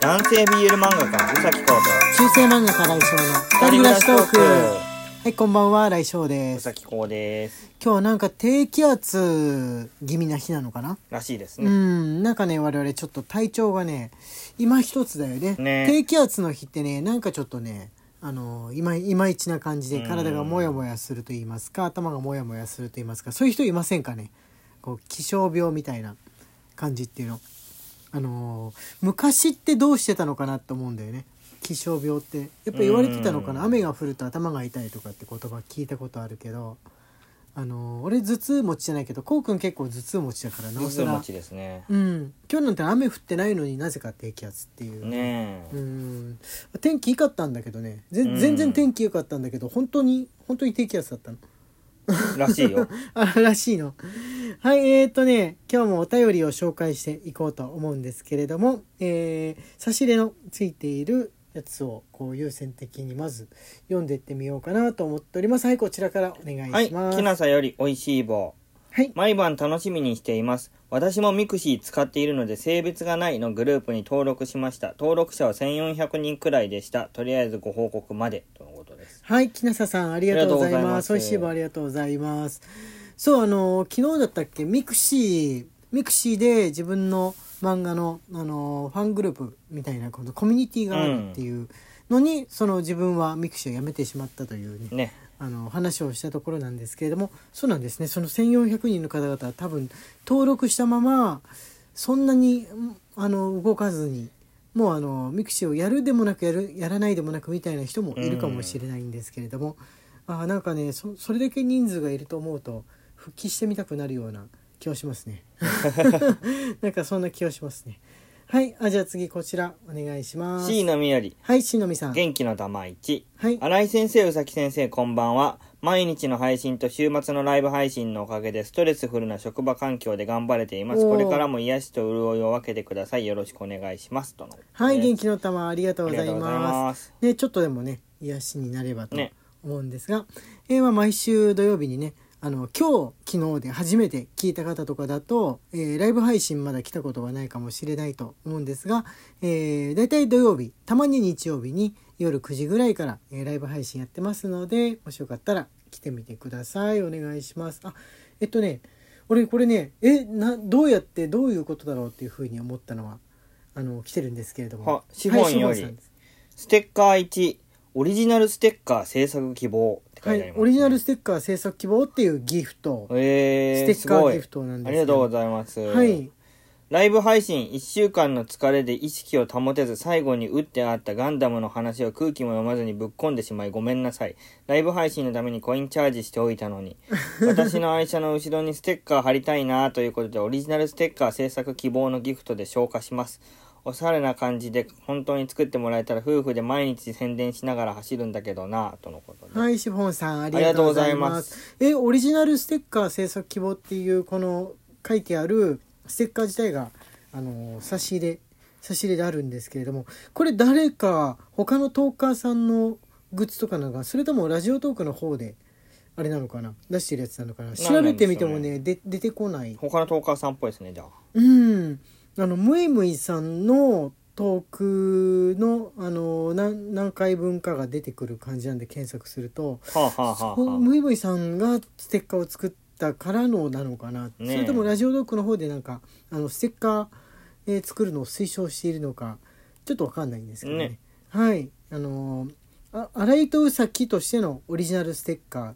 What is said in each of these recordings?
男性 BL 漫画家宇崎浩中世漫画家来翔の二人暮らしトーク。はいこんばんは来翔と宇です。崎浩です。今日はなんか低気圧気味な日なのかな？らしいですうね、んなんかね我々ちょっと体調がね今一つだよね。ね。低気圧の日ってねなんかちょっとねあのいまいまいちな感じでうん。体がモヤモヤすると言いますか頭がモヤモヤすると言いますかそういう人いませんかね？こう気象病みたいな感じっていうのあのー昔ってどうしてたのかなと思うんだよね。気象病って。やっぱ言われてたのかな。うん。雨が降ると頭が痛いとかって言葉聞いたことあるけどあのー俺頭痛持ちじゃないけどこうくん結構頭痛持ちだからなおさら。水持ちですね。うん。今日なんて雨降ってないのになぜか低気圧っていう。ねえ、うん。天気良かったんだけどね。全然天気良かったんだけど本当に本当に低気圧だったのらしいよ。あらしいの。はいえー、とね今日もお便りを紹介していこうと思うんですけれども、えー差し入れのついているやつをこう優先的にまず読んでいってみようかなと思っております。はいこちらからお願いはいします。きなさよりおいしい棒。はい。毎晩楽しみにしています。私も mixi 使っているので性別がないのグループに登録しました。登録者は1400人くらいでした。とりあえずご報告までとはい、きなささん、ありがとうございます。ありがとうございしい棒ありがとうございます。そう、あの、昨日だったっけ、ミクシー、ミクシーで自分の漫画の、あの、ファングループみたいな、このコミュニティがあるっていうのに、その自分はミクシーを辞めてしまったというね、ね。あの、話をしたところなんですけれども、そうなんですね、その1400人の方々は多分、登録したまま、そんなに、んあの、動かずに、もうあのミクシーをやるでもなくやるやらないでもなくみたいな人もいるかもしれないんですけれども、あなんかねそそれだけ人数がいると思うと復帰してみたくなるような気はしますね。なんかそんな気はしますねはいあじゃあ次こちらお願いします。C のみよりはいしのみさん。元気の玉1はい。新井先生宇崎先生こんばんは。毎日の配信と週末のライブ配信のおかげでストレスフルな職場環境で頑張れています。おー。これからも癒しと潤いを分けてください。よろしくお願いします。との。はい元気気の玉ありがとうございます。す。ねちょっとでもね癒しになればとね。思うんですが、えーまあ毎週土曜日にねあの今日昨日で初めて聞いた方とかだと、えーライブ配信まだ来たことがないかもしれないと思うんですが、えー、だいたい土曜日たまに日曜日に夜9時ぐらいから、えーライブ配信やってますのでもしよかったら来てみてください。お願いします。あえっとね俺これねえなどうやってどういうことだろうっていうふうに思ったのはあの来てるんですけれども。はシフォンよりステッカー1オリジナルステッカー制作希望書はいいてあります、ねオリジナルステッカー制作希望っていうギフトえー、ステッカーギフトなんですありがとうございますはいライブ配信1週間の疲れで意識を保てず最後に打ってあったガンダムの話を空気も読まずにぶっ込んでしまいごめんなさい。ライブ配信のためにコインチャージしておいたのに。私の愛車の後ろにステッカー貼りたいなということでオリジナルステッカー制作希望のギフトで消化します。おしゃれな感じで本当に作ってもらえたら夫婦で毎日宣伝しながら走るんだけどなとのことで。はいシフォンさんありがとうございます。えオリジナルステッカー制作希望っていうこの書いてあるステッカー自体があの差し入れ差し入れであるんですけれどもこれ誰か他のトーカーさんのグッズとかなのかそれともラジオトークの方であれなのかな出してるやつなのかな調べてみてもね。で出てこない。他のトーカーさんっぽいですね、じゃあ。うん、あのムイムイさんのトークのあの何何回分かが出てくる感じなんで検索すると、はあ、はあはあムイムイさんがステッカーを作ったからのなのかな、ねえ。それともラジオドックの方でなんかあのステッカー、えー作るのを推奨しているのかちょっとわかんないんですけどね。ね。はい。あのあ荒井とうさきとしてのオリジナルステッカー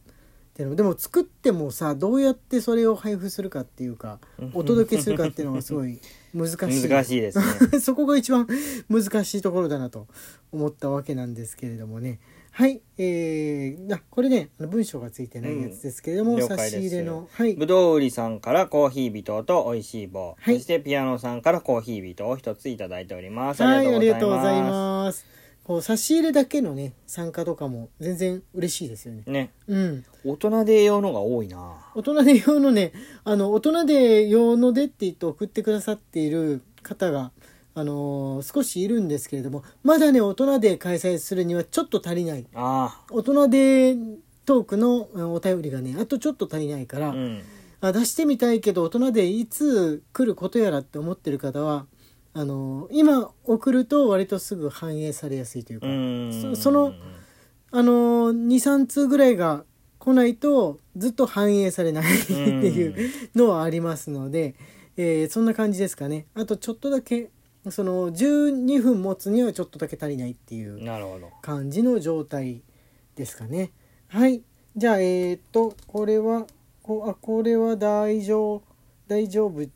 っていうの。でも作ってもさどうやってそれを配布するかっていうかお届けするかっていうのがすごい 難しい。難しいですね。そこが一番難しいところだなと思ったわけなんですけれどもね。はいえー、あこれね文章がついてないやつですけれども、うん了差し入れのはい。ぶどう売りさんからコーヒー微糖と美味しい棒、はい。そしてピアノさんからコーヒー微糖を一ついただいております。はいありがとうございす。ますこう差し入れだけのね参加とかも全然嬉しいですよね。ね、うん。大人で用のが多いな。大人で用のねあの大人で用のでって言って送ってくださっている方があのー少しいるんですけれどもまだね大人で開催するにはちょっと足りない。あ大人でトークのうんお便りがねあとちょっと足りないから、あ、うん。あ出してみたいけど大人でいつ来ることやらって思ってる方はあの今送ると割とすぐ反映されやすいというか、うん。そそのあの23通ぐらいが来ないとずっと反映されないっていうのはありますので、えーそんな感じですかね。あとちょっとだけその12分持つにはちょっとだけ足りないっていう感じの状態ですかね。はい。じゃあえー、っとこれはこあこれは大丈夫大丈夫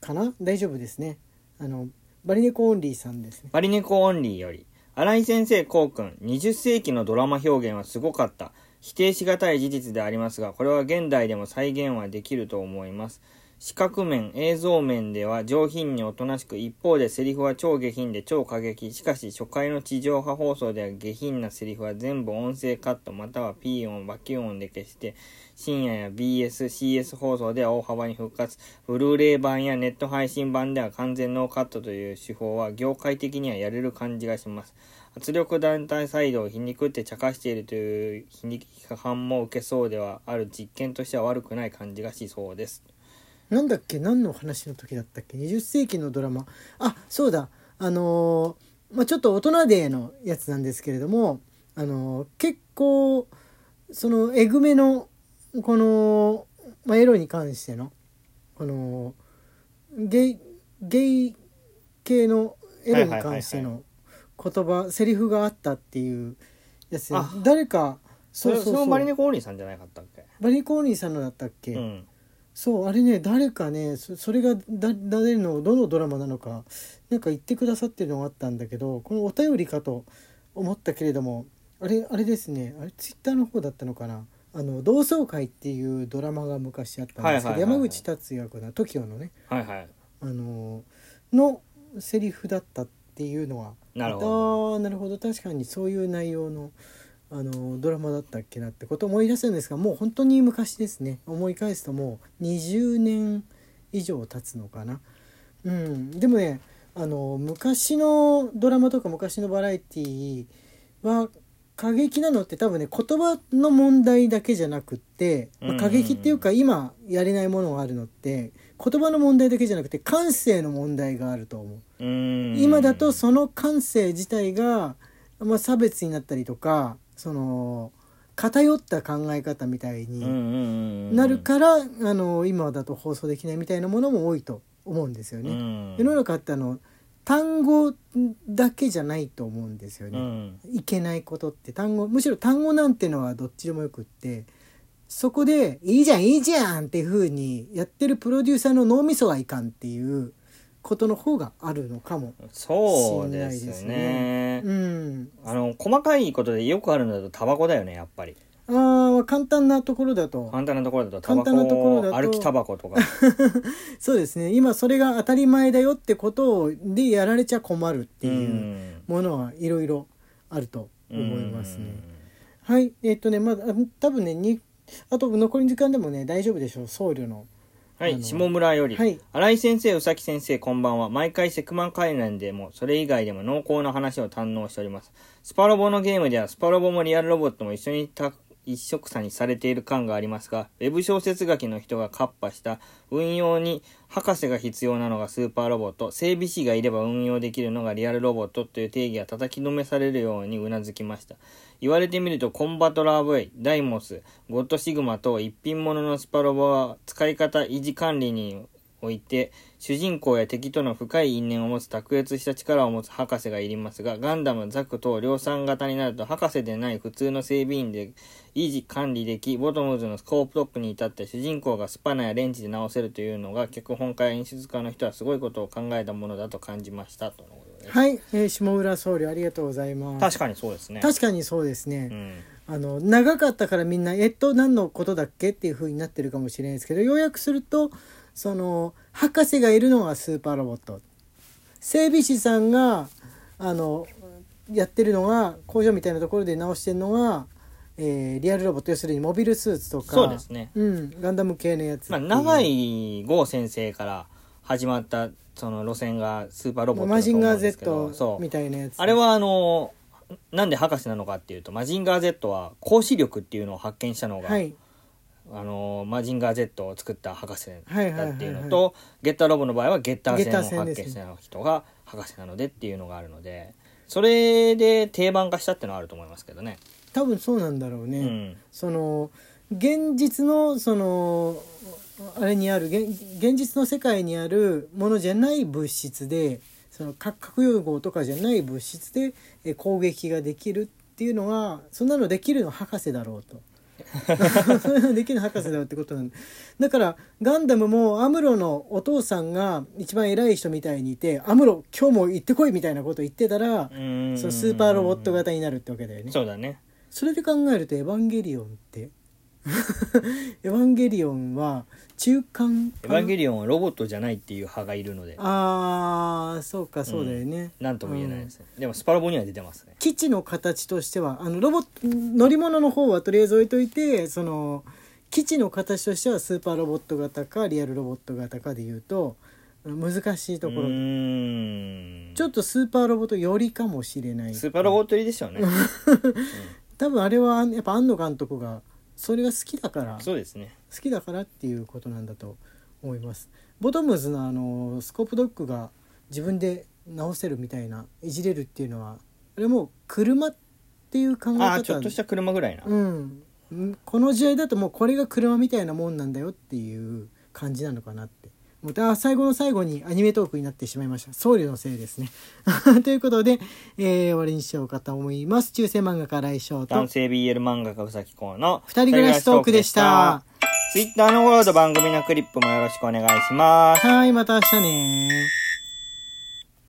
かな？大丈夫ですねあのバリネコオンリーさんですね。バリネコオンリーより新井先生こうくん20世紀のドラマ表現はすごかった。否定しがたい事実でありますがこれは現代でも再現はできると思います。視覚面映像面では上品におとなしく一方でセリフは超下品で超過激。しかし初回の地上波放送では下品なセリフは全部音声カットまたは P 音バキ音で消して深夜や BSCS 放送では大幅に復活。ブルーレイ版やネット配信版では完全ノーカットという手法は業界的にはやれる感じがします。圧力団体サイドを皮肉って茶化しているという皮肉批判も受けそうではある。実験としては悪くない感じがしそうです。なんだっけ？何の話の時だったっけ？20世紀のドラマ。あそうだ。あのーまあ、ちょっと大人デーのやつなんですけれども、あのー結構そのえぐめのこの、まあ、エロに関してのこのゲイゲイ系のエロに関しての言葉セリフがあったっていうやつ。誰かそれそのバリネコオンリーさんじゃなかったっけ？バリコーニーさんのだったっけ、うんそうあれね誰かねそそれがだ誰のどのドラマなのかなんか言ってくださってるのがあったんだけどこのお便りかと思ったけれどもあれあれですねあれツイッターの方だったのかな？あの同窓会っていうドラマが昔あったんですけど、はいはい山口達也君の TOKIO のね。はいはい。あののセリフだったっていうのは。なるほど。あーなるほど。確かにそういう内容のあのドラマだったっけなってことを思い出すんですがもう本当に昔ですね思い返すともう20年以上経つのかな。うん、でもねあの昔のドラマとか昔のバラエティは過激なのって多分ね言葉の問題だけじゃなくって、まあ過激っていうか今やれないものがあるのって言葉の問題だけじゃなくて感性の問題があると思う。今だとその感性自体が、まあ、差別になったりとかその偏った考え方みたいになるから、あの今だと放送できないみたいなものも多いと思うんですよね。うん世の中ってあの単語だけじゃないと思うんですようね。んいけないことって単語むしろ単語なんてのはどっちでもよくってそこで「いいじゃんいいじゃん」っていう風にやってるプロデューサーの脳みそはいかんっていうことの方があるのかも。そうですしんないですね。うん、あの細かいことでよくあるのだとタバコだよねやっぱり。あー簡単なところだと。簡単なところだとタバ簡単なところだと。コ歩きタバコとか。そうですね。今それが当たり前だよってことをでやられちゃ困るってういうん。ものはいろいろあると思いますね。うん。はい。えっとねまだあ多分ねにあと残りの時間でもね大丈夫でしょう。僧侶の。はい下村より、はい。新井先生宇崎先生こんばんは。毎回セクマン関連でもそれ以外でも濃厚な話を堪能しております。スパロボのゲームではスパロボもリアルロボットも一緒にた一色差にされている感がありますがウェブ小説書きの人がカッパした運用に博士が必要なのがスーパーロボット整備士がいれば運用できるのがリアルロボットという定義が叩きのめされるようにうなずきました。言われてみるとコンバトラー V ダイモスゴッドシグマと一品物のスパロボは使い方維持管理において主人公や敵との深い因縁を持つ卓越した力を持つ博士がいりますがガンダムザク等量産型になると博士でない普通の整備員で維持管理できボトムズのスコープトップに至って主人公がスパナやレンチで直せるというのが脚本家や演出家の人はすごいことを考えたものだと感じましたとのことですはい、えー下浦僧侶ありがとうございます。確かにそうですね確かにそうですね。うんあの長かったからみんな「えっと何のことだっけ?」っていう風になってるかもしれないですけど要約するとその博士がいるのがスーパーロボット。整備士さんがあのやってるのが工場みたいなところで直してるのが、えーリアルロボット。要するにモビルスーツとか。そうですね。うん、ガンダム系のやつまあ、長井剛先生から始まったその路線がスーパーロボットマジンガー Z みたいなやつ。あれはあのなんで博士なのかっていうとマジンガー Z は光子力っていうのを発見したのが、はいあのマジンガー Z を作った博士だはいはいはいはいっていうのと、ゲッターロボの場合はゲッターゲッター戦を発見した人が博士なのでっていうのがあるのでそれで定番化したっていうのはあると思いますけどね。多分そうなんだろうね、うんその現実のそのあれにある現現実の世界にあるものじゃない物質でその核核融合とかじゃない物質でえ攻撃ができるっていうのはそんなのできるの博士だろうと。できるの博士だろうってことなんだだからガンダムもアムロのお父さんが一番偉い人みたいにいて「アムロ今日も行ってこい」みたいなこと言ってたらうん。そのスーパーロボット型になるってわけだよね。そうだね。それで考えると「エヴァンゲリオン」って「エヴァンゲリオン」は中間エヴァンゲリオンはロボットじゃないっていう派がいるので。ああそうかそうだよね、何とも言えないですね、でもスパロボには出てますね。基地の形としてはあのロボット乗り物の方はとりあえず置いといてその基地の形としてはスーパーロボット型かリアルロボット型かでいうと難しいところ、うーん。ちょっとスーパーロボット寄りかもしれない。スーパーロボット入りですよね、多分あれはやっぱ庵野監督がそれが好きだからそうですね。好きだからっていうことなんだと思います。ボトムズのあのスコープドッグが自分で直せるみたいないじれるっていうのはあれもう車っていう考え方ああちょっとした車ぐらいな、うんうん。この時代だともうこれが車みたいなもんなんだよっていう感じなのかなってもうあ最後の最後にアニメトークになってしまいました。僧侶のせいですね。ということで、えー終わりにしようかと思います。中世漫画家来翔と。男性 BL 漫画家うさきこうの二人暮らしトークでした。ツイッターのフォローと番組のクリップもよろしくお願いします。はいまた明日ね